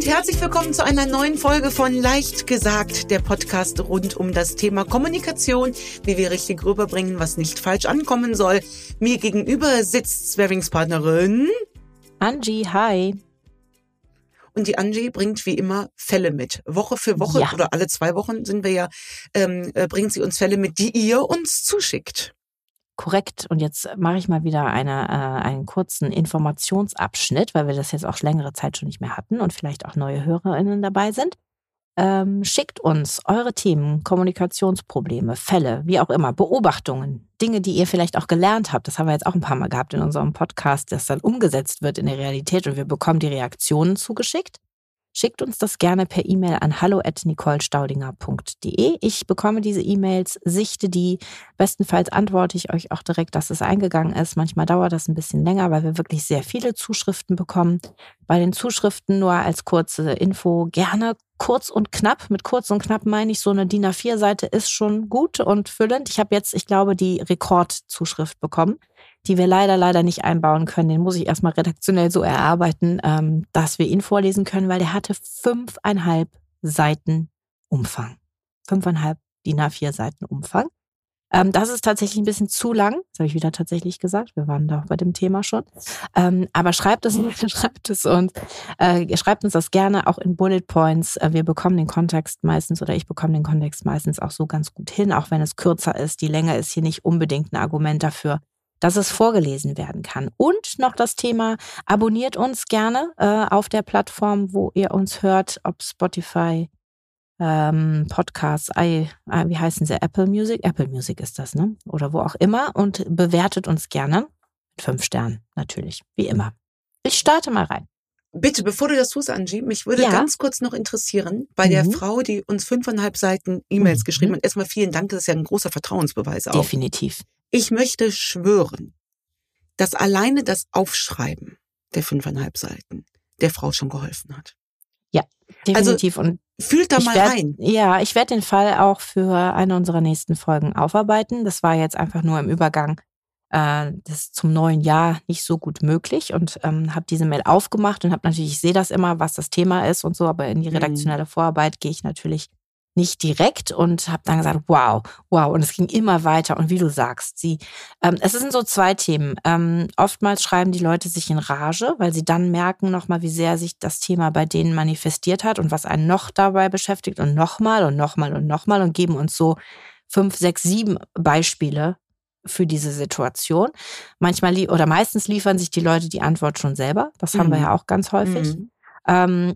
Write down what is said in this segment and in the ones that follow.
und herzlich willkommen zu einer neuen Folge von Leicht gesagt, der Podcast rund um das Thema Kommunikation, wie wir richtig rüberbringen, was nicht falsch ankommen soll. Mir gegenüber sitzt Sparringspartnerin Angie, hi. Und die Angie bringt wie immer Fälle mit. Woche für Woche Ja. oder alle zwei Wochen sind wir ja, ähm, äh, bringt sie uns Fälle mit, die ihr uns zuschickt. Korrekt. Und jetzt mache ich mal wieder eine, äh, einen kurzen Informationsabschnitt, weil wir das jetzt auch längere Zeit schon nicht mehr hatten und vielleicht auch neue HörerInnen dabei sind. Ähm, schickt uns eure Themen, Kommunikationsprobleme, Fälle, wie auch immer, Beobachtungen, Dinge, die ihr vielleicht auch gelernt habt. Das haben wir jetzt auch ein paar Mal gehabt in unserem Podcast, das dann umgesetzt wird in der Realität und wir bekommen die Reaktionen zugeschickt. Schickt uns das gerne per E-Mail an hallo@nicolestaudinger.de. Ich bekomme diese E-Mails, sichte die. Bestenfalls antworte ich euch auch direkt, dass es eingegangen ist. Manchmal dauert das ein bisschen länger, weil wir wirklich sehr viele Zuschriften bekommen. Bei den Zuschriften nur als kurze Info gerne kurz und knapp. Mit kurz und knapp meine ich, so eine DIN A4-Seite ist schon gut und füllend. Ich habe jetzt, ich glaube, die Rekordzuschrift bekommen die wir leider, leider nicht einbauen können. Den muss ich erstmal redaktionell so erarbeiten, ähm, dass wir ihn vorlesen können, weil der hatte fünfeinhalb Seiten Umfang. Fünfeinhalb DIN A4 Seiten Umfang. Ähm, das ist tatsächlich ein bisschen zu lang. Das habe ich wieder tatsächlich gesagt. Wir waren da bei dem Thema schon. Ähm, aber schreibt es, schreibt es uns. Äh, schreibt uns das gerne auch in Bullet Points. Äh, wir bekommen den Kontext meistens oder ich bekomme den Kontext meistens auch so ganz gut hin, auch wenn es kürzer ist. Die Länge ist hier nicht unbedingt ein Argument dafür, dass es vorgelesen werden kann. Und noch das Thema, abonniert uns gerne äh, auf der Plattform, wo ihr uns hört, ob Spotify, ähm, Podcasts, I, äh, wie heißen sie, Apple Music? Apple Music ist das, ne? Oder wo auch immer und bewertet uns gerne mit fünf Sternen, natürlich, wie immer. Ich starte mal rein. Bitte, bevor du das tust, Angie, mich würde Ja. ganz kurz noch interessieren, bei der Mhm. Frau, die uns fünfeinhalb Seiten E-Mails Mhm. geschrieben hat. Erstmal vielen Dank, das ist ja ein großer Vertrauensbeweis auch. Definitiv. Ich möchte schwören, dass alleine das Aufschreiben der fünfeinhalb Seiten der Frau schon geholfen hat. Definitiv. und Fühlt da mal werd, rein. Ja, ich werde den Fall auch für eine unserer nächsten Folgen aufarbeiten. Das war jetzt einfach nur im Übergang äh, das zum neuen Jahr nicht so gut möglich und ähm, habe diese Mail aufgemacht und habe natürlich, ich sehe das immer, was das Thema ist und so, aber in die Mhm. redaktionelle Vorarbeit gehe ich natürlich nicht direkt und habe dann gesagt, wow, wow. Und es ging immer weiter. Und wie du sagst, sie, ähm, es sind so zwei Themen. Ähm, oftmals schreiben die Leute sich in Rage, weil sie dann merken nochmal, wie sehr sich das Thema bei denen manifestiert hat und was einen noch dabei beschäftigt und nochmal und nochmal und nochmal und geben uns so fünf, sechs, sieben Beispiele für diese Situation. Manchmal oder meistens liefern sich die Leute die Antwort schon selber. Das haben wir Mhm. ja auch ganz häufig. Mhm. Ähm,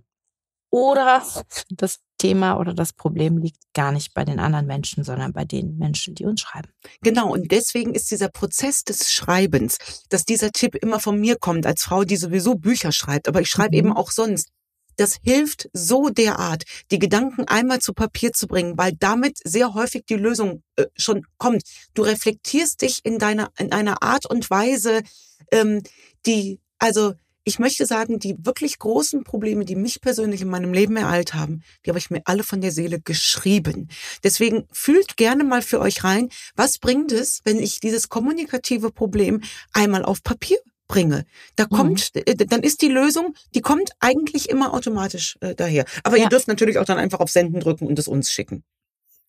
oder das Thema oder das Problem liegt gar nicht bei den anderen Menschen, sondern bei den Menschen, die uns schreiben. Genau, und deswegen ist dieser Prozess des Schreibens, dass dieser Tipp immer von mir kommt, als Frau, die sowieso Bücher schreibt, aber ich schreibe Mhm. eben auch sonst. Das hilft so derart, die Gedanken einmal zu Papier zu bringen, weil damit sehr häufig die Lösung äh, schon kommt. Du reflektierst dich in deiner in einer Art und Weise, ähm, die also ich möchte sagen, die wirklich großen Probleme, die mich persönlich in meinem Leben ereilt haben, die habe ich mir alle von der Seele geschrieben. Deswegen fühlt gerne mal für euch rein, was bringt es, wenn ich dieses kommunikative Problem einmal auf Papier bringe. Da Mhm. kommt, äh, dann ist die Lösung, die kommt eigentlich immer automatisch äh, daher. Aber Ja. ihr dürft natürlich auch dann einfach auf Senden drücken und es uns schicken.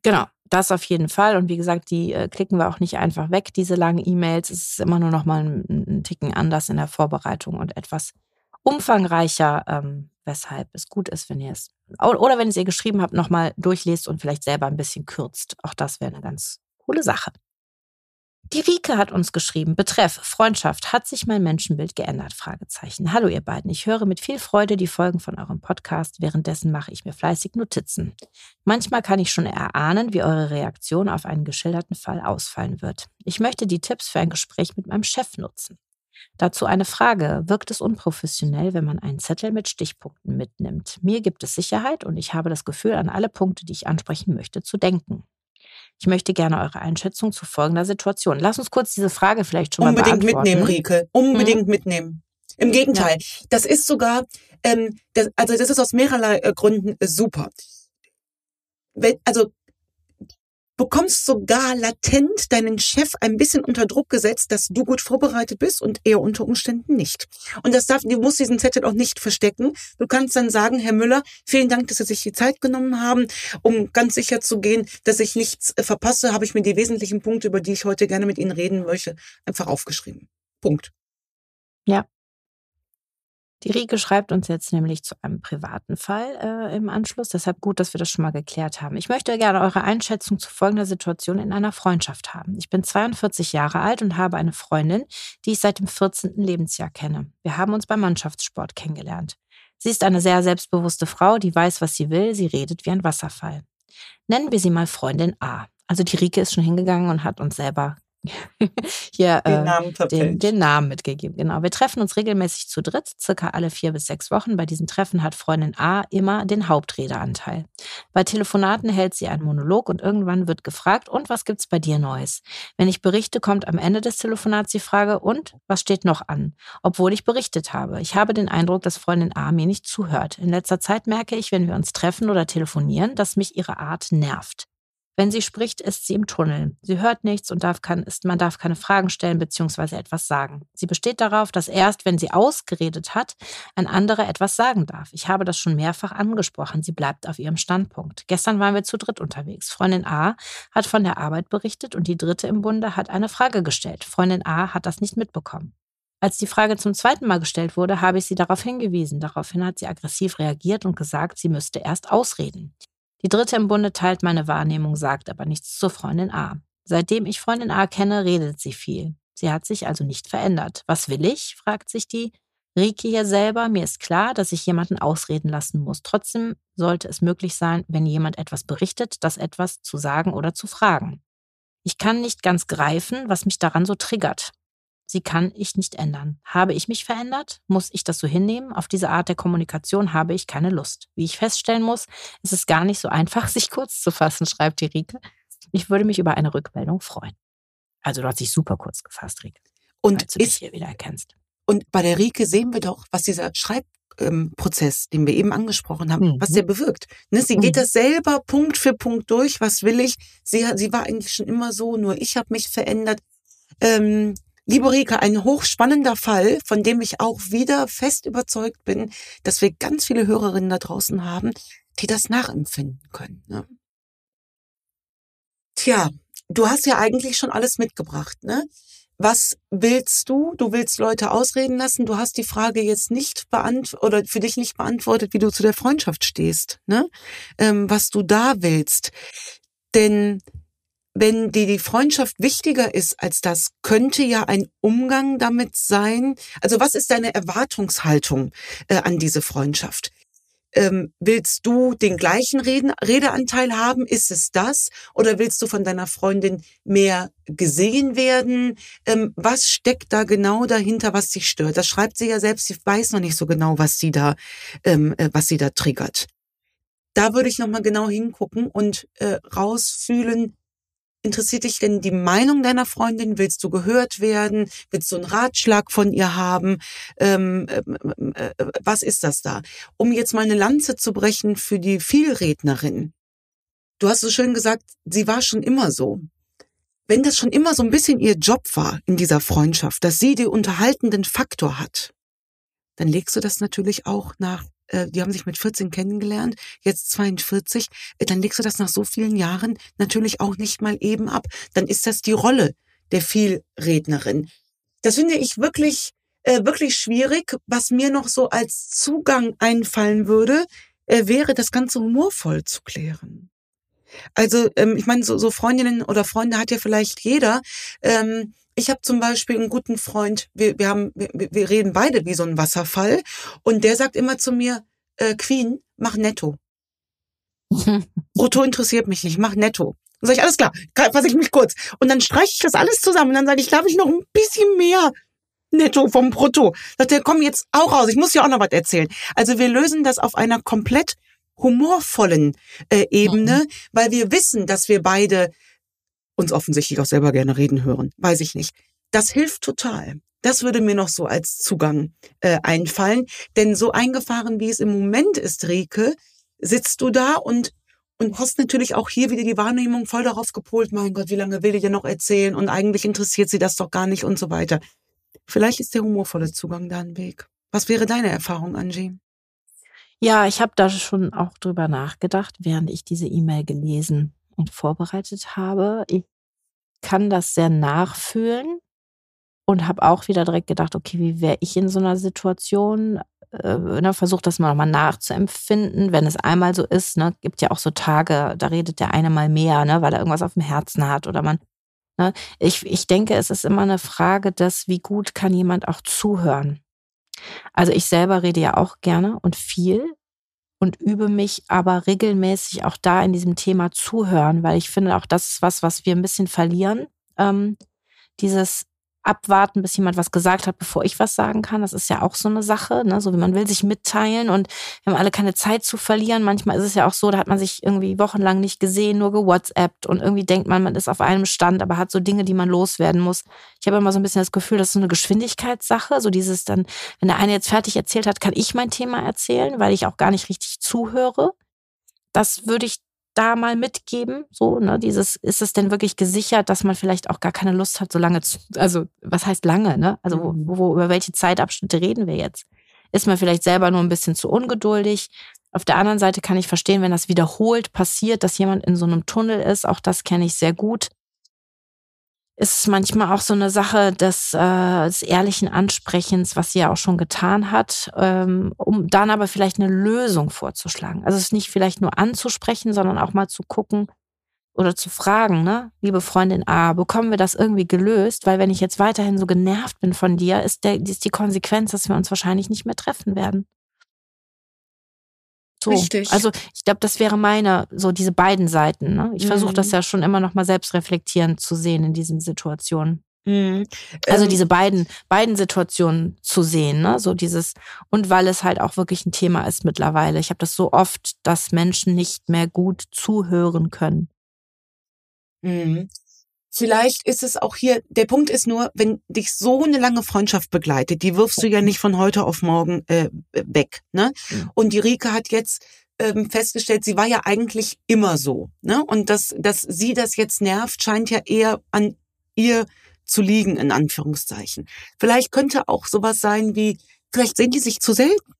Genau, das auf jeden Fall. Und wie gesagt, die äh, klicken wir auch nicht einfach weg, diese langen E-Mails. Es ist immer nur noch mal ein, ein Ticken anders in der Vorbereitung und etwas umfangreicher, ähm, weshalb es gut ist, wenn ihr es oder wenn ihr es ihr geschrieben habt, noch mal durchlest und vielleicht selber ein bisschen kürzt. Auch das wäre eine ganz coole Sache. Die Rike hat uns geschrieben, betreff Freundschaft, hat sich mein Menschenbild geändert? Fragezeichen. Hallo ihr beiden, ich höre mit viel Freude die Folgen von eurem Podcast, währenddessen mache ich mir fleißig Notizen. Manchmal kann ich schon erahnen, wie eure Reaktion auf einen geschilderten Fall ausfallen wird. Ich möchte die Tipps für ein Gespräch mit meinem Chef nutzen. Dazu eine Frage. Wirkt es unprofessionell, wenn man einen Zettel mit Stichpunkten mitnimmt? Mir gibt es Sicherheit und ich habe das Gefühl, an alle Punkte, die ich ansprechen möchte, zu denken. Ich möchte gerne eure Einschätzung zu folgender Situation. Lass uns kurz diese Frage vielleicht schon Unbedingt mal beantworten. mitnehmen, Rike. Unbedingt mitnehmen. Im Gegenteil, das ist sogar, ähm, das, also das ist aus mehrerlei äh, Gründen äh, super. Wenn, also bekommst sogar latent deinen Chef ein bisschen unter Druck gesetzt, dass du gut vorbereitet bist und er unter Umständen nicht. Und das darf, du musst diesen Zettel auch nicht verstecken. Du kannst dann sagen, Herr Müller, vielen Dank, dass Sie sich die Zeit genommen haben, um ganz sicher zu gehen, dass ich nichts äh, verpasse, habe ich mir die wesentlichen Punkte, über die ich heute gerne mit Ihnen reden möchte, einfach aufgeschrieben. Punkt. Ja, die Rike schreibt uns jetzt nämlich zu einem privaten Fall äh, im Anschluss. Deshalb gut, dass wir das schon mal geklärt haben. Ich möchte gerne eure Einschätzung zu folgender Situation in einer Freundschaft haben. Ich bin 42 Jahre alt und habe eine Freundin, die ich seit dem 14. Lebensjahr kenne. Wir haben uns beim Mannschaftssport kennengelernt. Sie ist eine sehr selbstbewusste Frau, die weiß, was sie will. Sie redet wie ein Wasserfall. Nennen wir sie mal Freundin A. Also die Rike ist schon hingegangen und hat uns selber hier den, äh, Namen den, den, Namen mitgegeben. Genau. Wir treffen uns regelmäßig zu dritt, circa alle vier bis sechs Wochen. Bei diesen Treffen hat Freundin A immer den Hauptredeanteil. Bei Telefonaten hält sie einen Monolog und irgendwann wird gefragt, und was gibt's bei dir Neues? Wenn ich berichte, kommt am Ende des Telefonats die Frage, und was steht noch an? Obwohl ich berichtet habe. Ich habe den Eindruck, dass Freundin A mir nicht zuhört. In letzter Zeit merke ich, wenn wir uns treffen oder telefonieren, dass mich ihre Art nervt. Wenn sie spricht, ist sie im Tunnel. Sie hört nichts und darf kann, ist, man darf keine Fragen stellen bzw. etwas sagen. Sie besteht darauf, dass erst, wenn sie ausgeredet hat, ein anderer etwas sagen darf. Ich habe das schon mehrfach angesprochen. Sie bleibt auf ihrem Standpunkt. Gestern waren wir zu dritt unterwegs. Freundin A hat von der Arbeit berichtet und die dritte im Bunde hat eine Frage gestellt. Freundin A hat das nicht mitbekommen. Als die Frage zum zweiten Mal gestellt wurde, habe ich sie darauf hingewiesen. Daraufhin hat sie aggressiv reagiert und gesagt, sie müsste erst ausreden. Die dritte im Bunde teilt meine Wahrnehmung, sagt aber nichts zur Freundin A. Seitdem ich Freundin A kenne, redet sie viel. Sie hat sich also nicht verändert. Was will ich? fragt sich die Rike hier selber. Mir ist klar, dass ich jemanden ausreden lassen muss. Trotzdem sollte es möglich sein, wenn jemand etwas berichtet, das etwas zu sagen oder zu fragen. Ich kann nicht ganz greifen, was mich daran so triggert. Sie kann ich nicht ändern. Habe ich mich verändert? Muss ich das so hinnehmen? Auf diese Art der Kommunikation habe ich keine Lust. Wie ich feststellen muss, ist es gar nicht so einfach, sich kurz zu fassen, schreibt die Rike. Ich würde mich über eine Rückmeldung freuen. Also du hast dich super kurz gefasst, Rike. Und du ist, dich hier wieder erkennst. Und bei der Rike sehen wir doch, was dieser Schreibprozess, den wir eben angesprochen haben, mhm. was der bewirkt. Ne, sie mhm. geht das selber Punkt für Punkt durch. Was will ich? Sie, sie war eigentlich schon immer so, nur ich habe mich verändert. Ähm, Liebe Rike, ein hochspannender Fall, von dem ich auch wieder fest überzeugt bin, dass wir ganz viele Hörerinnen da draußen haben, die das nachempfinden können. Ne? Tja, du hast ja eigentlich schon alles mitgebracht, ne? Was willst du? Du willst Leute ausreden lassen. Du hast die Frage jetzt nicht beantwortet oder für dich nicht beantwortet, wie du zu der Freundschaft stehst, ne? Ähm, was du da willst. Denn wenn dir die Freundschaft wichtiger ist als das, könnte ja ein Umgang damit sein. Also was ist deine Erwartungshaltung äh, an diese Freundschaft? Ähm, willst du den gleichen Reden, Redeanteil haben? Ist es das? Oder willst du von deiner Freundin mehr gesehen werden? Ähm, was steckt da genau dahinter, was dich stört? Das schreibt sie ja selbst. Sie weiß noch nicht so genau, was sie da, ähm, äh, was sie da triggert. Da würde ich nochmal genau hingucken und äh, rausfühlen, Interessiert dich denn die Meinung deiner Freundin? Willst du gehört werden? Willst du einen Ratschlag von ihr haben? Ähm, äh, äh, was ist das da? Um jetzt mal eine Lanze zu brechen für die Vielrednerin. Du hast so schön gesagt, sie war schon immer so. Wenn das schon immer so ein bisschen ihr Job war in dieser Freundschaft, dass sie den unterhaltenden Faktor hat, dann legst du das natürlich auch nach äh, die haben sich mit 14 kennengelernt, jetzt 42, äh, dann legst du das nach so vielen Jahren natürlich auch nicht mal eben ab. Dann ist das die Rolle der Vielrednerin. Das finde ich wirklich, äh, wirklich schwierig. Was mir noch so als Zugang einfallen würde, äh, wäre das Ganze humorvoll zu klären. Also ähm, ich meine, so, so Freundinnen oder Freunde hat ja vielleicht jeder. Ähm, ich habe zum Beispiel einen guten Freund, wir, wir, haben, wir, wir reden beide wie so ein Wasserfall und der sagt immer zu mir, äh, Queen, mach netto. Brutto interessiert mich nicht, mach netto. Dann sage ich, alles klar, fasse ich mich kurz. Und dann streiche ich das alles zusammen und dann sage ich, darf ich noch ein bisschen mehr netto vom Brutto? Sagt er, komm jetzt auch raus, ich muss dir auch noch was erzählen. Also wir lösen das auf einer komplett humorvollen äh, Ebene, mhm. weil wir wissen, dass wir beide uns offensichtlich auch selber gerne reden hören. Weiß ich nicht. Das hilft total. Das würde mir noch so als Zugang äh, einfallen. Denn so eingefahren, wie es im Moment ist, Rike, sitzt du da und und hast natürlich auch hier wieder die Wahrnehmung voll darauf gepolt, mein Gott, wie lange will die denn noch erzählen und eigentlich interessiert sie das doch gar nicht und so weiter. Vielleicht ist der humorvolle Zugang da ein Weg. Was wäre deine Erfahrung, Angie? Ja, ich habe da schon auch drüber nachgedacht, während ich diese E-Mail gelesen und vorbereitet habe. Ich kann das sehr nachfühlen und habe auch wieder direkt gedacht, okay, wie wäre ich in so einer Situation? Äh, ne, versucht das mal nochmal nachzuempfinden, wenn es einmal so ist. Ne, gibt ja auch so Tage, da redet der eine mal mehr, ne, weil er irgendwas auf dem Herzen hat oder man. Ne, ich, ich denke, es ist immer eine Frage des, wie gut kann jemand auch zuhören. Also ich selber rede ja auch gerne und viel und übe mich aber regelmäßig auch da in diesem Thema zuhören, weil ich finde, auch das ist was, was wir ein bisschen verlieren. Ähm, dieses abwarten, bis jemand was gesagt hat, bevor ich was sagen kann. Das ist ja auch so eine Sache, ne? so wie man will sich mitteilen und wir haben alle keine Zeit zu verlieren. Manchmal ist es ja auch so, da hat man sich irgendwie wochenlang nicht gesehen, nur gewhatsappt und irgendwie denkt man, man ist auf einem Stand, aber hat so Dinge, die man loswerden muss. Ich habe immer so ein bisschen das Gefühl, das ist so eine Geschwindigkeitssache, so dieses dann, wenn der eine jetzt fertig erzählt hat, kann ich mein Thema erzählen, weil ich auch gar nicht richtig zuhöre. Das würde ich da mal mitgeben? So, ne, dieses, ist es denn wirklich gesichert, dass man vielleicht auch gar keine Lust hat, so lange zu, also was heißt lange, ne? Also wo, mhm. wo, über welche Zeitabschnitte reden wir jetzt? Ist man vielleicht selber nur ein bisschen zu ungeduldig? Auf der anderen Seite kann ich verstehen, wenn das wiederholt passiert, dass jemand in so einem Tunnel ist, auch das kenne ich sehr gut, ist manchmal auch so eine Sache des, äh, des ehrlichen Ansprechens, was sie ja auch schon getan hat, ähm, um dann aber vielleicht eine Lösung vorzuschlagen. Also es nicht vielleicht nur anzusprechen, sondern auch mal zu gucken oder zu fragen, ne, liebe Freundin A, bekommen wir das irgendwie gelöst? Weil wenn ich jetzt weiterhin so genervt bin von dir, ist, der, ist die Konsequenz, dass wir uns wahrscheinlich nicht mehr treffen werden. So. Richtig. Also ich glaube, das wäre meine, so diese beiden Seiten. Ne? Ich mhm. versuche das ja schon immer noch mal selbst reflektierend zu sehen in diesen Situationen. Mhm. Also ähm. diese beiden, beiden Situationen zu sehen, ne? So dieses, und weil es halt auch wirklich ein Thema ist mittlerweile. Ich habe das so oft, dass Menschen nicht mehr gut zuhören können. Mhm. Vielleicht ist es auch hier, der Punkt ist nur, wenn dich so eine lange Freundschaft begleitet, die wirfst du ja nicht von heute auf morgen äh, weg. Ne? Mhm. Und die Rike hat jetzt ähm, festgestellt, sie war ja eigentlich immer so. Ne? Und dass, dass sie das jetzt nervt, scheint ja eher an ihr zu liegen, in Anführungszeichen. Vielleicht könnte auch sowas sein wie, vielleicht sehen die sich zu selten.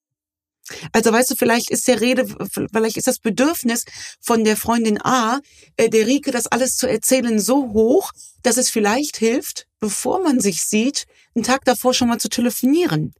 Also weißt du, vielleicht ist der Rede, vielleicht ist das Bedürfnis von der Freundin A, äh, der Rike, das alles zu erzählen, so hoch, dass es vielleicht hilft, bevor man sich sieht, einen Tag davor schon mal zu telefonieren.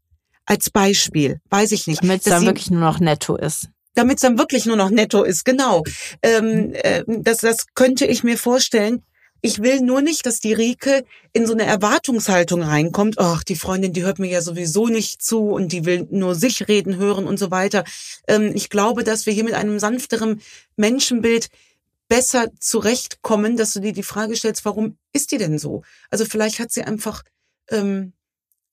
Als Beispiel, weiß ich nicht. Damit es dann wirklich nur noch netto ist damit es dann wirklich nur noch netto ist, genau. Ähm, äh, das, das könnte ich mir vorstellen, ich will nur nicht, dass die Rike in so eine Erwartungshaltung reinkommt. Ach, die Freundin, die hört mir ja sowieso nicht zu und die will nur sich reden hören und so weiter. Ähm, ich glaube, dass wir hier mit einem sanfteren Menschenbild besser zurechtkommen, dass du dir die Frage stellst, warum ist die denn so? Also vielleicht hat sie einfach, ähm,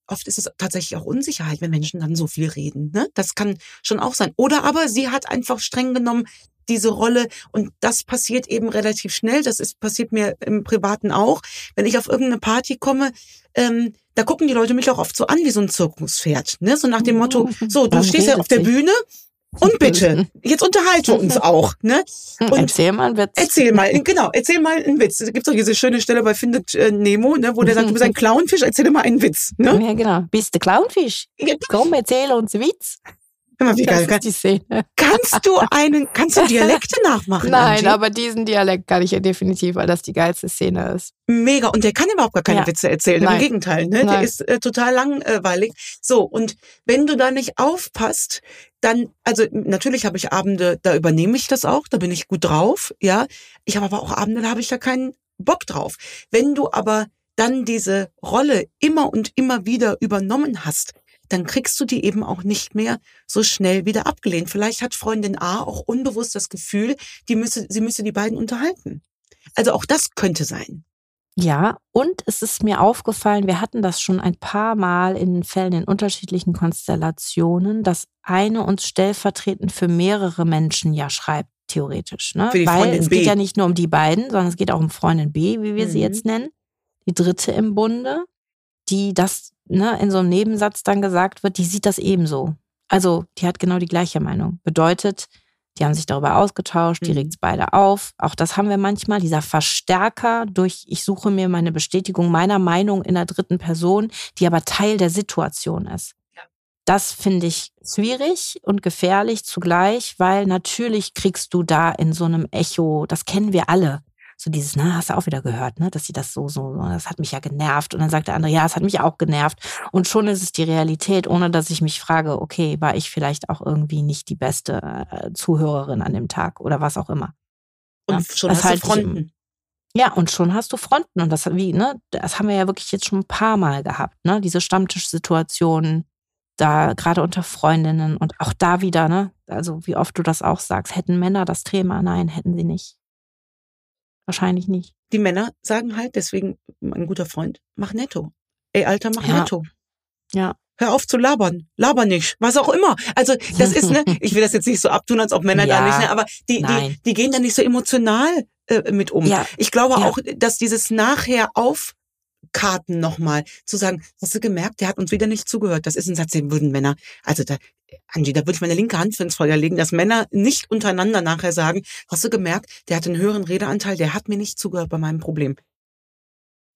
oft ist es tatsächlich auch Unsicherheit, wenn Menschen dann so viel reden. Ne? Das kann schon auch sein. Oder aber sie hat einfach streng genommen diese Rolle. Und das passiert eben relativ schnell. Das ist, passiert mir im Privaten auch. Wenn ich auf irgendeine Party komme, ähm, da gucken die Leute mich auch oft so an wie so ein Zirkuspferd. Ne? So nach dem Motto, so, du stehst ja auf der Bühne und bitte, jetzt unterhalte uns auch. Ne? Und erzähl mal einen Witz. Erzähl mal, genau, erzähl mal einen Witz. Es gibt doch diese schöne Stelle bei Findet äh, Nemo, ne, wo der sagt, du bist ein Clownfisch, erzähl mal einen Witz. Ne? Ja, genau. Bist du Clownfisch? Komm, erzähl uns einen Witz. Mal, wie geil. die Szene. Kannst du einen, kannst du Dialekte nachmachen? Nein, Angie? aber diesen Dialekt kann ich ja definitiv, weil das die geilste Szene ist. Mega. Und der kann überhaupt gar keine ja. Witze erzählen. Nein. Im Gegenteil, ne? Der ist äh, total langweilig. So. Und wenn du da nicht aufpasst, dann, also natürlich habe ich Abende, da übernehme ich das auch, da bin ich gut drauf, ja. Ich habe aber auch Abende, da habe ich da keinen Bock drauf. Wenn du aber dann diese Rolle immer und immer wieder übernommen hast, dann kriegst du die eben auch nicht mehr so schnell wieder abgelehnt. Vielleicht hat Freundin A auch unbewusst das Gefühl, die müsse, sie müsse die beiden unterhalten. Also auch das könnte sein. Ja, und es ist mir aufgefallen, wir hatten das schon ein paar Mal in Fällen in unterschiedlichen Konstellationen, dass eine uns stellvertretend für mehrere Menschen ja schreibt, theoretisch. Ne? Weil Freundin es B. geht ja nicht nur um die beiden, sondern es geht auch um Freundin B, wie wir mhm. sie jetzt nennen. Die dritte im Bunde, die das ne, in so einem Nebensatz dann gesagt wird, die sieht das ebenso. Also die hat genau die gleiche Meinung. Bedeutet, Die haben sich darüber ausgetauscht, die Mhm. regt's beide auf. Auch das haben wir manchmal, dieser Verstärker durch, ich suche mir meine Bestätigung meiner Meinung in der dritten Person, die aber Teil der Situation ist. Ja. Das finde ich schwierig und gefährlich zugleich, weil natürlich kriegst du da in so einem Echo, das kennen wir alle, so dieses, na, hast du auch wieder gehört, ne, dass sie das so, so, das hat mich ja genervt. Und dann sagt der andere, ja, es hat mich auch genervt. Und schon ist es die Realität, ohne dass ich mich frage, okay, war ich vielleicht auch irgendwie nicht die beste äh, Zuhörerin an dem Tag oder was auch immer. Und Ja, schon hast du ich im- Fronten. Ja, und schon hast du Fronten. Und das wie, ne, das haben wir ja wirklich jetzt schon ein paar Mal gehabt, ne? Diese Stammtischsituationen, da gerade unter Freundinnen und auch da wieder, ne? Also wie oft du das auch sagst, hätten Männer das Thema? Nein, hätten sie nicht. Wahrscheinlich nicht. Die Männer sagen halt, deswegen, mein guter Freund, mach netto. Ey, Alter, mach Ja. netto. Ja. Hör auf zu labern. Laber nicht. Was auch immer. Also, das ist, ne, ich will das jetzt nicht so abtun, als ob Männer da Ja. nicht, ne, aber die, die, Nein. die gehen da nicht so emotional äh, mit um. Ja. Ich glaube auch, dass dieses nachher aufkarten nochmal, zu sagen, hast du gemerkt, der hat uns wieder nicht zugehört. Das ist ein Satz, den würden Männer, also da, Angie, da würde ich meine linke Hand für ins Feuer legen, dass Männer nicht untereinander nachher sagen, hast du gemerkt, der hat einen höheren Redeanteil, der hat mir nicht zugehört bei meinem Problem.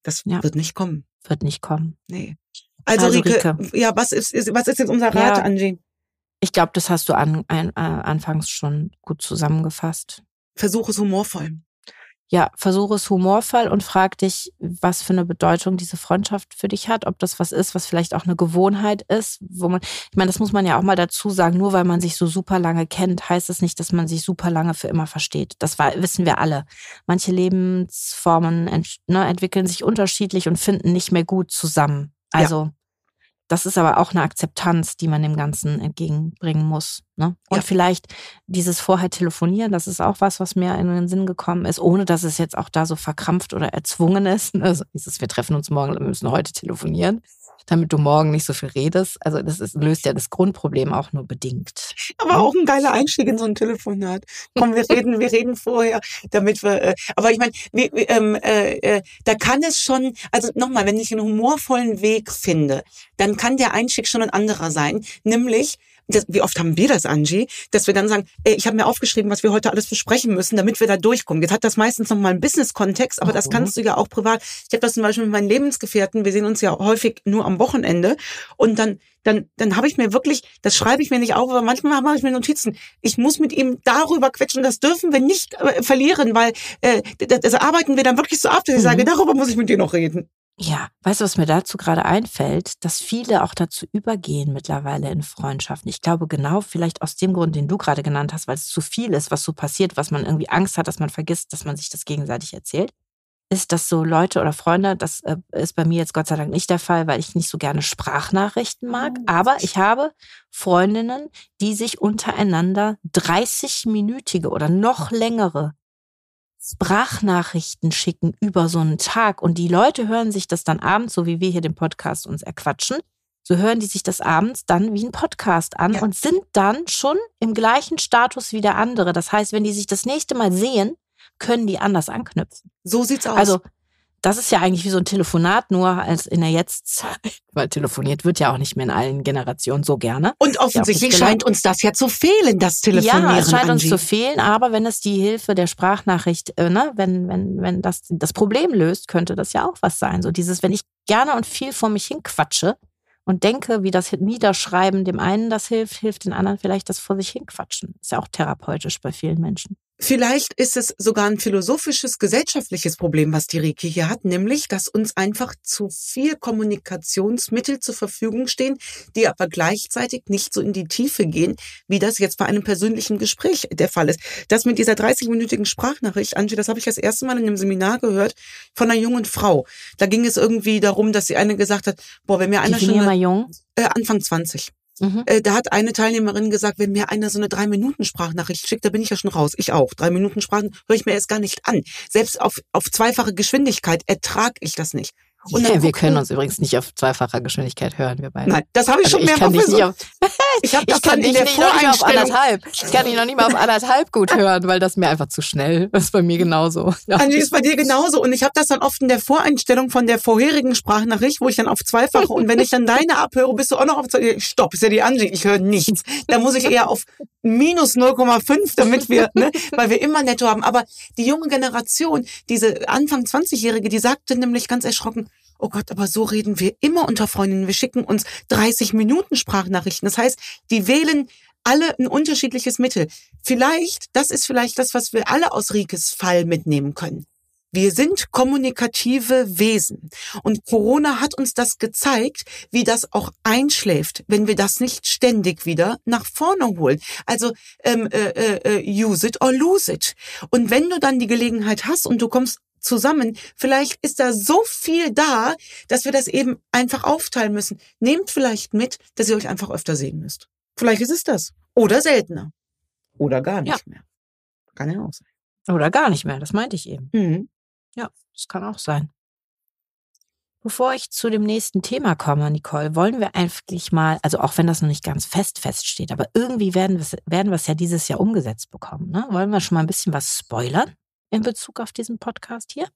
Das Ja. wird nicht kommen. Wird nicht kommen. Nee. Also, Also, Rike, Rike. ja, was ist, ist, was ist jetzt unser Rat, Ja. Angie? Ich glaube, das hast du an, ein, äh, anfangs schon gut zusammengefasst. Versuch es humorvoll. Ja, versuche es humorvoll und frag dich, was für eine Bedeutung diese Freundschaft für dich hat, ob das was ist, was vielleicht auch eine Gewohnheit ist, wo man, ich meine, das muss man ja auch mal dazu sagen, nur weil man sich so super lange kennt, heißt es nicht, dass man sich super lange für immer versteht. Das war, wissen wir alle. Manche Lebensformen ent, ne, entwickeln sich unterschiedlich und finden nicht mehr gut zusammen. Ja. Das ist aber auch eine Akzeptanz, die man dem Ganzen entgegenbringen muss. Ne? Und Ja. vielleicht dieses vorher telefonieren, das ist auch was, was mir in den Sinn gekommen ist, ohne dass es jetzt auch da so verkrampft oder erzwungen ist. Also dieses, wir treffen uns morgen, wir müssen heute telefonieren, damit du morgen nicht so viel redest. Also das ist, löst ja das Grundproblem auch nur bedingt. Aber auch ein geiler Einstieg in so ein Telefonat. Komm, wir reden, wir reden vorher, damit wir. Äh, aber ich meine, ähm, äh, äh, da kann es schon. Also nochmal, wenn ich einen humorvollen Weg finde, dann kann der Einstieg schon ein anderer sein, nämlich. Das, wie oft haben wir das, Angie, dass wir dann sagen, ey, ich habe mir aufgeschrieben, was wir heute alles besprechen müssen, damit wir da durchkommen. Jetzt hat das meistens noch mal einen Business-Kontext, aber das Mhm. kannst du ja auch privat. Ich habe das zum Beispiel mit meinen Lebensgefährten, wir sehen uns ja häufig nur am Wochenende und dann dann, dann habe ich mir wirklich, das schreibe ich mir nicht auf, aber manchmal mache ich mir Notizen. Ich muss mit ihm darüber quetschen, das dürfen wir nicht äh, verlieren, weil äh, das, das arbeiten wir dann wirklich so ab, dass ich Mhm. sage, darüber muss ich mit dir noch reden. Ja, weißt du, was mir dazu gerade einfällt, dass viele auch dazu übergehen mittlerweile in Freundschaften. Ich glaube genau vielleicht aus dem Grund, den du gerade genannt hast, weil es zu viel ist, was so passiert, was man irgendwie Angst hat, dass man vergisst, dass man sich das gegenseitig erzählt, ist, dass so Leute oder Freunde, das äh, ist bei mir jetzt Gott sei Dank nicht der Fall, weil ich nicht so gerne Sprachnachrichten mag, Oh. aber ich habe Freundinnen, die sich untereinander 30-minütige oder noch längere Sprachnachrichten schicken über so einen Tag und die Leute hören sich das dann abends, so wie wir hier den Podcast uns erquatschen, so hören die sich das abends dann wie ein Podcast an Ja. und sind dann schon im gleichen Status wie der andere. Das heißt, wenn die sich das nächste Mal sehen, können die anders anknüpfen. So sieht's aus. Also das ist ja eigentlich wie so ein Telefonat, nur als in der Jetztzeit, weil telefoniert wird ja auch nicht mehr in allen Generationen so gerne. und offensichtlich Ja, scheint uns das ja zu fehlen, das Telefonieren. Ja, es scheint uns Angie. zu fehlen, aber wenn es die Hilfe der Sprachnachricht, äh, ne, wenn, wenn, wenn das das Problem löst, könnte das ja auch was sein. So dieses, wenn ich gerne und viel vor mich hin quatsche und denke, wie das Niederschreiben dem einen das hilft, hilft den anderen vielleicht das vor sich hin quatschen. Ist ja auch therapeutisch bei vielen Menschen. Vielleicht ist es sogar ein philosophisches, gesellschaftliches Problem, was die Riki hier hat, nämlich, dass uns einfach zu viel Kommunikationsmittel zur Verfügung stehen, die aber gleichzeitig nicht so in die Tiefe gehen, wie das jetzt bei einem persönlichen Gespräch der Fall ist. Das mit dieser 30-minütigen Sprachnachricht, Angie, das habe ich das erste Mal in einem Seminar gehört von einer jungen Frau. Da ging es irgendwie darum, dass sie eine gesagt hat, boah, wenn mir einer schon jung. äh, Anfang 20 Mhm. äh, da hat eine Teilnehmerin gesagt, wenn mir einer so eine drei Minuten Sprachnachricht schickt, da bin ich ja schon raus. Ich auch. Drei Minuten Sprachen höre ich mir erst gar nicht an. Selbst auf, auf zweifache Geschwindigkeit ertrage ich das nicht. Ja, wir können uns übrigens nicht auf zweifacher Geschwindigkeit hören, wir beide. Nein, das habe ich Also schon mehrfach versucht. Ich, hab ich kann dich nicht noch nicht mal auf anderthalb. Ich kann dich noch nicht mal auf anderthalb gut hören, weil das mir einfach zu schnell. Das ist bei mir genauso. Ja. Angie ist bei dir genauso. Und ich habe das dann oft in der Voreinstellung von der vorherigen Sprachnachricht, wo ich dann auf zweifache und wenn ich dann deine abhöre, bist du auch noch auf Stopp, ist ja die Angie, ich höre nichts. Da muss ich eher auf minus 0,5, damit wir, ne, weil wir immer netto haben. Aber die junge Generation, diese Anfang 20-Jährige, die sagte nämlich ganz erschrocken, Oh Gott, aber so reden wir immer unter Freundinnen. Wir schicken uns 30 Minuten Sprachnachrichten. Das heißt, die wählen alle ein unterschiedliches Mittel. Vielleicht, das ist vielleicht das, was wir alle aus Rikes Fall mitnehmen können. Wir sind kommunikative Wesen. Und Corona hat uns das gezeigt, wie das auch einschläft, wenn wir das nicht ständig wieder nach vorne holen. Also ähm, äh, äh, use it or lose it. Und wenn du dann die Gelegenheit hast und du kommst zusammen. Vielleicht ist da so viel da, dass wir das eben einfach aufteilen müssen. Nehmt vielleicht mit, dass ihr euch einfach öfter sehen müsst. Vielleicht ist es das. Oder seltener. Oder gar nicht ja. mehr. Kann ja auch sein. Oder gar nicht mehr, das meinte ich eben. Mhm. Ja, das kann auch sein. Bevor ich zu dem nächsten Thema komme, Nicole, wollen wir eigentlich mal, also auch wenn das noch nicht ganz fest feststeht, aber irgendwie werden wir werden es ja dieses Jahr umgesetzt bekommen. Ne? Wollen wir schon mal ein bisschen was spoilern? In Bezug auf diesen Podcast hier?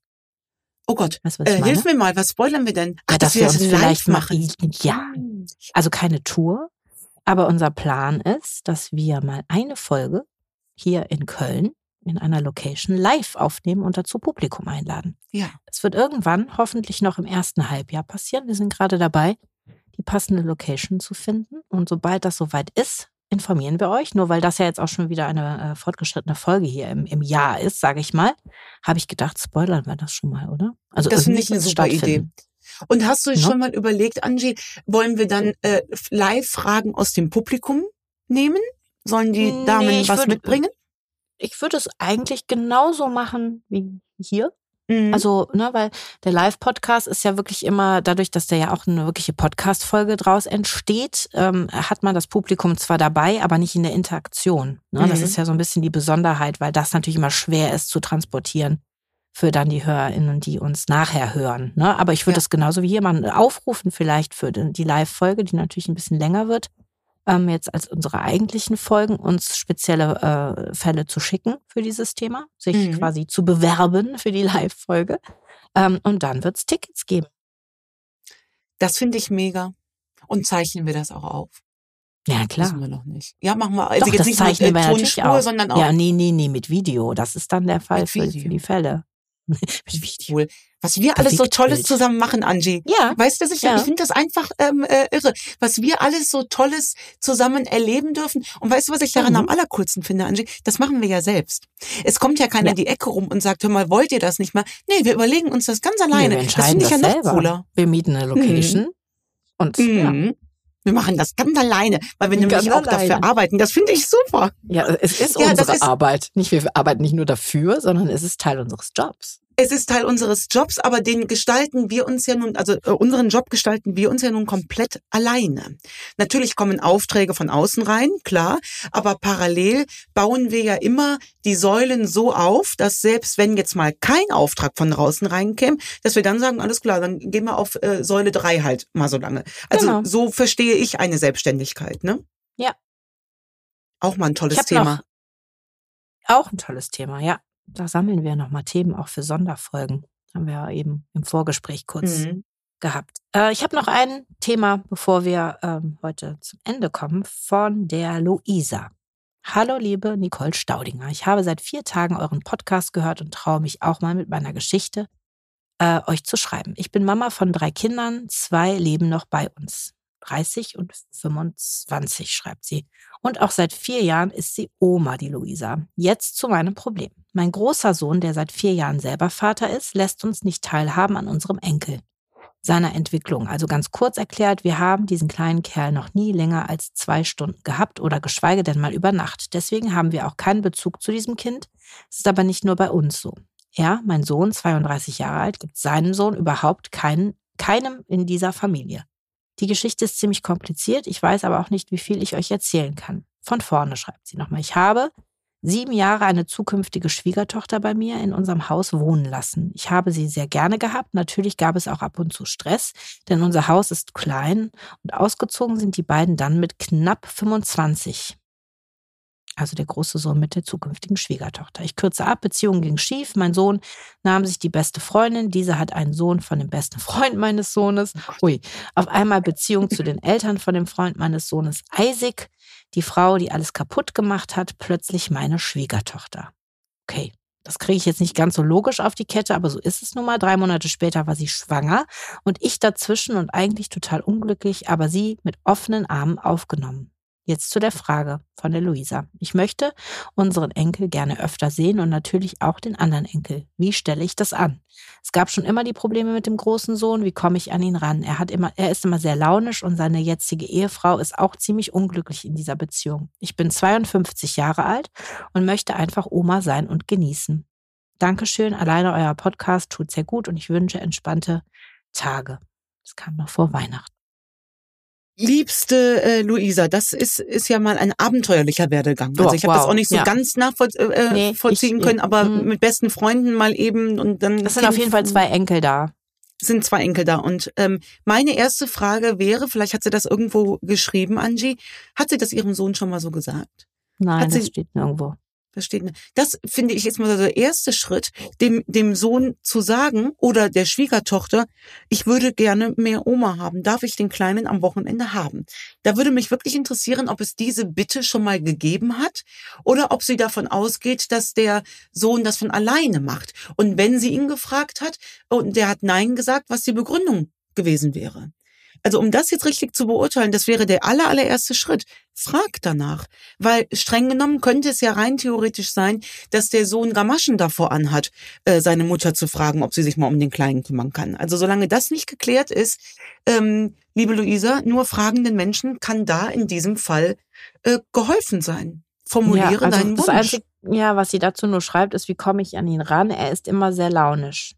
Oh Gott, weißt, äh, hilf mir mal, was spoilern wir denn? Ach, ja, dass, dass wir das vielleicht machen. Ja, also keine Tour, aber unser Plan ist, dass wir mal eine Folge hier in Köln in einer Location live aufnehmen und dazu Publikum einladen. Ja. Es wird irgendwann, hoffentlich noch im ersten Halbjahr passieren. Wir sind gerade dabei, die passende Location zu finden. Und sobald das soweit ist, informieren wir euch. Nur weil das ja jetzt auch schon wieder eine äh, fortgeschrittene Folge hier im, im Jahr ist, sage ich mal, habe ich gedacht, spoilern wir das schon mal, oder? Also das finde ich eine super Idee. Und hast du ja. schon mal überlegt, Angie, wollen wir dann äh, Live-Fragen aus dem Publikum nehmen? Sollen die Damen nee, was würde, mitbringen? Ich würde es eigentlich genauso machen wie hier. Mhm. Also, ne, weil der Live-Podcast ist ja wirklich immer, dadurch, dass da ja auch eine wirkliche Podcast-Folge draus entsteht, ähm, hat man das Publikum zwar dabei, aber nicht in der Interaktion. Ne? Mhm. Das ist ja so ein bisschen die Besonderheit, weil das natürlich immer schwer ist zu transportieren für dann die HörerInnen, die uns nachher hören. Ne? Aber ich würde ja. genauso wie hier mal aufrufen, vielleicht für die Live-Folge, die natürlich ein bisschen länger wird, ähm, jetzt als unsere eigentlichen Folgen, uns spezielle äh, Fälle zu schicken für dieses Thema, sich mhm. quasi zu bewerben für die Live-Folge. Ähm, und dann wird es Tickets geben. Das finde ich mega. Und zeichnen wir das auch auf? Ja, klar. Wissen wir noch nicht. Ja, machen wir. Also Doch, jetzt das nicht zeichnen mit, äh, wir natürlich auch. sondern auch. Ja, nee, nee, nee, mit Video. Das ist dann der Fall für, für, die Fälle. Cool. Was wir alles so Tolles zusammen machen, Angie. Ja. Weißt du, ich, ja. ich finde das einfach ähm, äh, irre, was wir alles so Tolles zusammen erleben dürfen. Und weißt du, was ich daran mhm. am allercoolsten finde, Angie? Das machen wir ja selbst. Es kommt ja keiner ja. in die Ecke rum und sagt, hör mal, wollt ihr das nicht mal? Nee, wir überlegen uns das ganz alleine. Nee, das finde ich ja noch selber. cooler. Wir mieten eine Location. Mhm. Und mhm. ja. Wir machen das ganz alleine, weil wir ganz nämlich auch alleine. dafür arbeiten. Das finde ich super. Ja, es ist ja, unsere ist Arbeit. Nicht wir arbeiten nicht nur dafür, sondern es ist Teil unseres Jobs. Es ist Teil unseres Jobs, aber den gestalten wir uns ja nun, also äh, unseren Job gestalten wir uns ja nun komplett alleine. Natürlich kommen Aufträge von außen rein, klar, aber parallel bauen wir ja immer die Säulen so auf, dass selbst wenn jetzt mal kein Auftrag von draußen reinkäme, dass wir dann sagen, alles klar, dann gehen wir auf äh, Säule drei halt mal so lange. Also genau. so verstehe ich eine Selbstständigkeit, ne? Ja. Auch mal ein tolles Thema. Auch ein tolles Thema, ja da sammeln wir nochmal Themen auch für Sonderfolgen. Haben wir ja eben im Vorgespräch kurz mhm. gehabt. Äh, ich habe noch ein Thema, bevor wir ähm, heute zum Ende kommen, von der Luisa. Hallo, liebe Nicole Staudinger. Ich habe seit vier Tagen euren Podcast gehört und traue mich auch mal mit meiner Geschichte äh, euch zu schreiben. Ich bin Mama von drei Kindern, zwei leben noch bei uns. 30 und 25, schreibt sie. Und auch seit vier Jahren ist sie Oma, die Luisa. Jetzt zu meinem Problem. Mein großer Sohn, der seit vier Jahren selber Vater ist, lässt uns nicht teilhaben an unserem Enkel. Seiner Entwicklung. Also ganz kurz erklärt, wir haben diesen kleinen Kerl noch nie länger als zwei Stunden gehabt oder geschweige denn mal über Nacht. Deswegen haben wir auch keinen Bezug zu diesem Kind. Es ist aber nicht nur bei uns so. Er, mein Sohn, 32 Jahre alt, gibt seinem Sohn überhaupt keinen, keinem in dieser Familie. Die Geschichte ist ziemlich kompliziert, ich weiß aber auch nicht, wie viel ich euch erzählen kann. Von vorne schreibt sie nochmal. Ich habe sieben Jahre eine zukünftige Schwiegertochter bei mir in unserem Haus wohnen lassen. Ich habe sie sehr gerne gehabt. Natürlich gab es auch ab und zu Stress, denn unser Haus ist klein und ausgezogen sind die beiden dann mit knapp 25 also der große Sohn mit der zukünftigen Schwiegertochter. Ich kürze ab, Beziehung ging schief. Mein Sohn nahm sich die beste Freundin, diese hat einen Sohn von dem besten Freund meines Sohnes. Oh Ui, auf einmal Beziehung zu den Eltern von dem Freund meines Sohnes Isaac, die Frau, die alles kaputt gemacht hat, plötzlich meine Schwiegertochter. Okay. Das kriege ich jetzt nicht ganz so logisch auf die Kette, aber so ist es nun mal. Drei Monate später war sie schwanger und ich dazwischen und eigentlich total unglücklich, aber sie mit offenen Armen aufgenommen. Jetzt zu der Frage von der Luisa. Ich möchte unseren Enkel gerne öfter sehen und natürlich auch den anderen Enkel. Wie stelle ich das an? Es gab schon immer die Probleme mit dem großen Sohn. Wie komme ich an ihn ran? Er hat immer, er ist immer sehr launisch und seine jetzige Ehefrau ist auch ziemlich unglücklich in dieser Beziehung. Ich bin 52 Jahre alt und möchte einfach Oma sein und genießen. Dankeschön. Alleine euer Podcast tut sehr gut und ich wünsche entspannte Tage. Das kam noch vor Weihnachten. Liebste äh, Luisa, das ist, ist ja mal ein abenteuerlicher Werdegang. Also ich habe wow. das auch nicht so ja. ganz nachvollziehen äh, nee, ich, können, aber mh. mit besten Freunden mal eben und dann. Das sind auf jeden Fall zwei Enkel da. Sind zwei Enkel da. Und ähm, meine erste Frage wäre, vielleicht hat sie das irgendwo geschrieben, Angie, hat sie das ihrem Sohn schon mal so gesagt? Nein, hat das steht nirgendwo. Versteht? Das finde ich jetzt mal der erste Schritt, dem, dem Sohn zu sagen oder der Schwiegertochter, ich würde gerne mehr Oma haben. Darf ich den Kleinen am Wochenende haben? Da würde mich wirklich interessieren, ob es diese Bitte schon mal gegeben hat oder ob sie davon ausgeht, dass der Sohn das von alleine macht. Und wenn sie ihn gefragt hat und der hat Nein gesagt, was die Begründung gewesen wäre. Also um das jetzt richtig zu beurteilen, das wäre der aller, allererste Schritt. Frag danach. Weil streng genommen könnte es ja rein theoretisch sein, dass der Sohn Gamaschen davor anhat, äh, seine Mutter zu fragen, ob sie sich mal um den Kleinen kümmern kann. Also solange das nicht geklärt ist, ähm, liebe Luisa, nur fragenden Menschen kann da in diesem Fall äh, geholfen sein. Formuliere ja, also deinen Wunsch. Einzige, ja, was sie dazu nur schreibt, ist, wie komme ich an ihn ran? Er ist immer sehr launisch.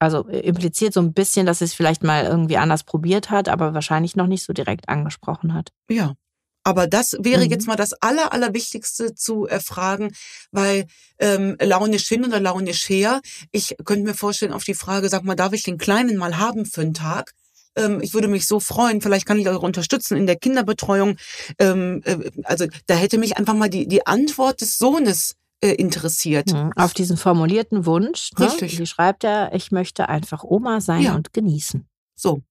Also äh, impliziert so ein bisschen, dass es vielleicht mal irgendwie anders probiert hat, aber wahrscheinlich noch nicht so direkt angesprochen hat. Ja. Aber das wäre mhm. jetzt mal das Aller, Allerwichtigste zu erfragen, weil ähm, launisch hin oder launisch her, ich könnte mir vorstellen, auf die Frage, sag mal, darf ich den Kleinen mal haben für einen Tag? Ähm, ich würde mich so freuen, vielleicht kann ich euch unterstützen in der Kinderbetreuung. Ähm, äh, also da hätte mich einfach mal die, die Antwort des Sohnes äh, interessiert. Mhm. Auf diesen formulierten Wunsch, ne? Richtig. Wie schreibt er, ich möchte einfach Oma sein ja. und genießen. So.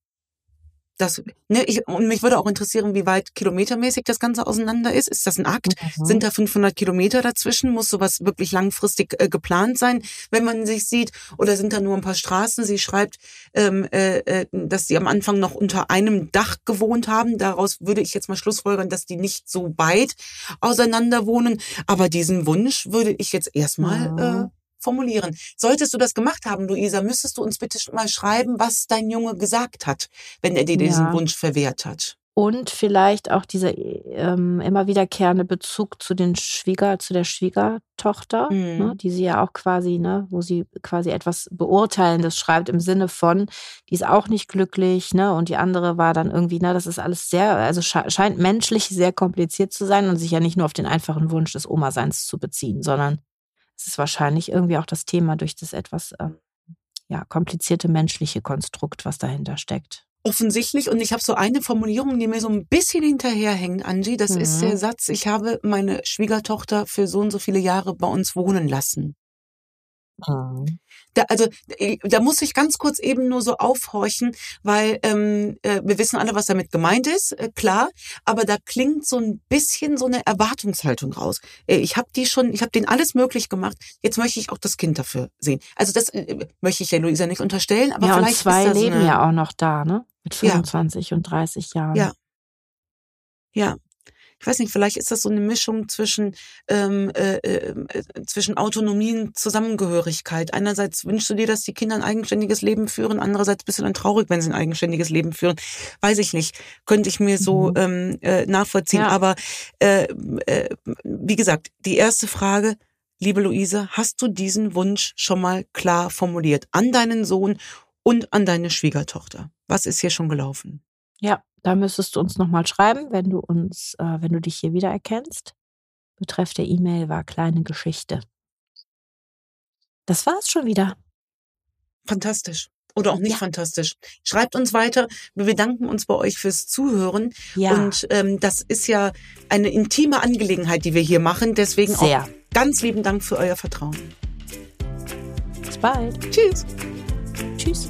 Das, ne, ich, und mich würde auch interessieren, wie weit kilometermäßig das Ganze auseinander ist. Ist das ein Akt? Mhm. Sind da 500 Kilometer dazwischen? Muss sowas wirklich langfristig äh, geplant sein, wenn man sich sieht? Oder sind da nur ein paar Straßen? Sie schreibt, ähm, äh, äh, dass sie am Anfang noch unter einem Dach gewohnt haben. Daraus würde ich jetzt mal schlussfolgern, dass die nicht so weit auseinander wohnen. Aber diesen Wunsch würde ich jetzt erstmal mhm. äh, formulieren. Solltest du das gemacht haben, Luisa, müsstest du uns bitte mal schreiben, was dein Junge gesagt hat, wenn er dir diesen ja. Wunsch verwehrt hat. Und vielleicht auch dieser ähm, immer wiederkehrende Bezug zu den Schwieger, zu der Schwiegertochter, mhm. ne, die sie ja auch quasi, ne, wo sie quasi etwas Beurteilendes schreibt im Sinne von, die ist auch nicht glücklich, ne, und die andere war dann irgendwie, ne, das ist alles sehr, also scheint menschlich sehr kompliziert zu sein und sich ja nicht nur auf den einfachen Wunsch des Oma-Seins zu beziehen, sondern es ist wahrscheinlich irgendwie auch das Thema durch das etwas ähm, ja, komplizierte menschliche Konstrukt, was dahinter steckt. Offensichtlich, und ich habe so eine Formulierung, die mir so ein bisschen hinterherhängt, Angie, das mhm. ist der Satz, ich habe meine Schwiegertochter für so und so viele Jahre bei uns wohnen lassen. Mhm. Da, also äh, da muss ich ganz kurz eben nur so aufhorchen, weil ähm, äh, wir wissen alle, was damit gemeint ist, äh, klar, aber da klingt so ein bisschen so eine Erwartungshaltung raus. Äh, ich habe die schon, ich habe denen alles möglich gemacht. Jetzt möchte ich auch das Kind dafür sehen. Also das äh, möchte ich ja Luisa nicht unterstellen, aber ja, vielleicht und zwei ist das leben eine, ja auch noch da, ne? Mit 25 ja. und 30 Jahren. Ja. Ja, ich weiß nicht, vielleicht ist das so eine Mischung zwischen, ähm, äh, äh, zwischen Autonomie und Zusammengehörigkeit. Einerseits wünschst du dir, dass die Kinder ein eigenständiges Leben führen, andererseits bist du dann traurig, wenn sie ein eigenständiges Leben führen. Weiß ich nicht, könnte ich mir so mhm. ähm, äh, nachvollziehen. Ja. Aber äh, äh, wie gesagt, die erste Frage, liebe Luise, hast du diesen Wunsch schon mal klar formuliert an deinen Sohn und an deine Schwiegertochter? Was ist hier schon gelaufen? Ja, da müsstest du uns nochmal schreiben, wenn du uns, äh, wenn du dich hier wiedererkennst. Betreff der E-Mail war kleine Geschichte. Das war's schon wieder. Fantastisch. Oder auch nicht Ja. fantastisch. Schreibt uns weiter. Wir bedanken uns bei euch fürs Zuhören. Ja. Und ähm, das ist ja eine intime Angelegenheit, die wir hier machen. Deswegen Sehr. auch ganz lieben Dank für euer Vertrauen. Bis bald. Tschüss. Tschüss.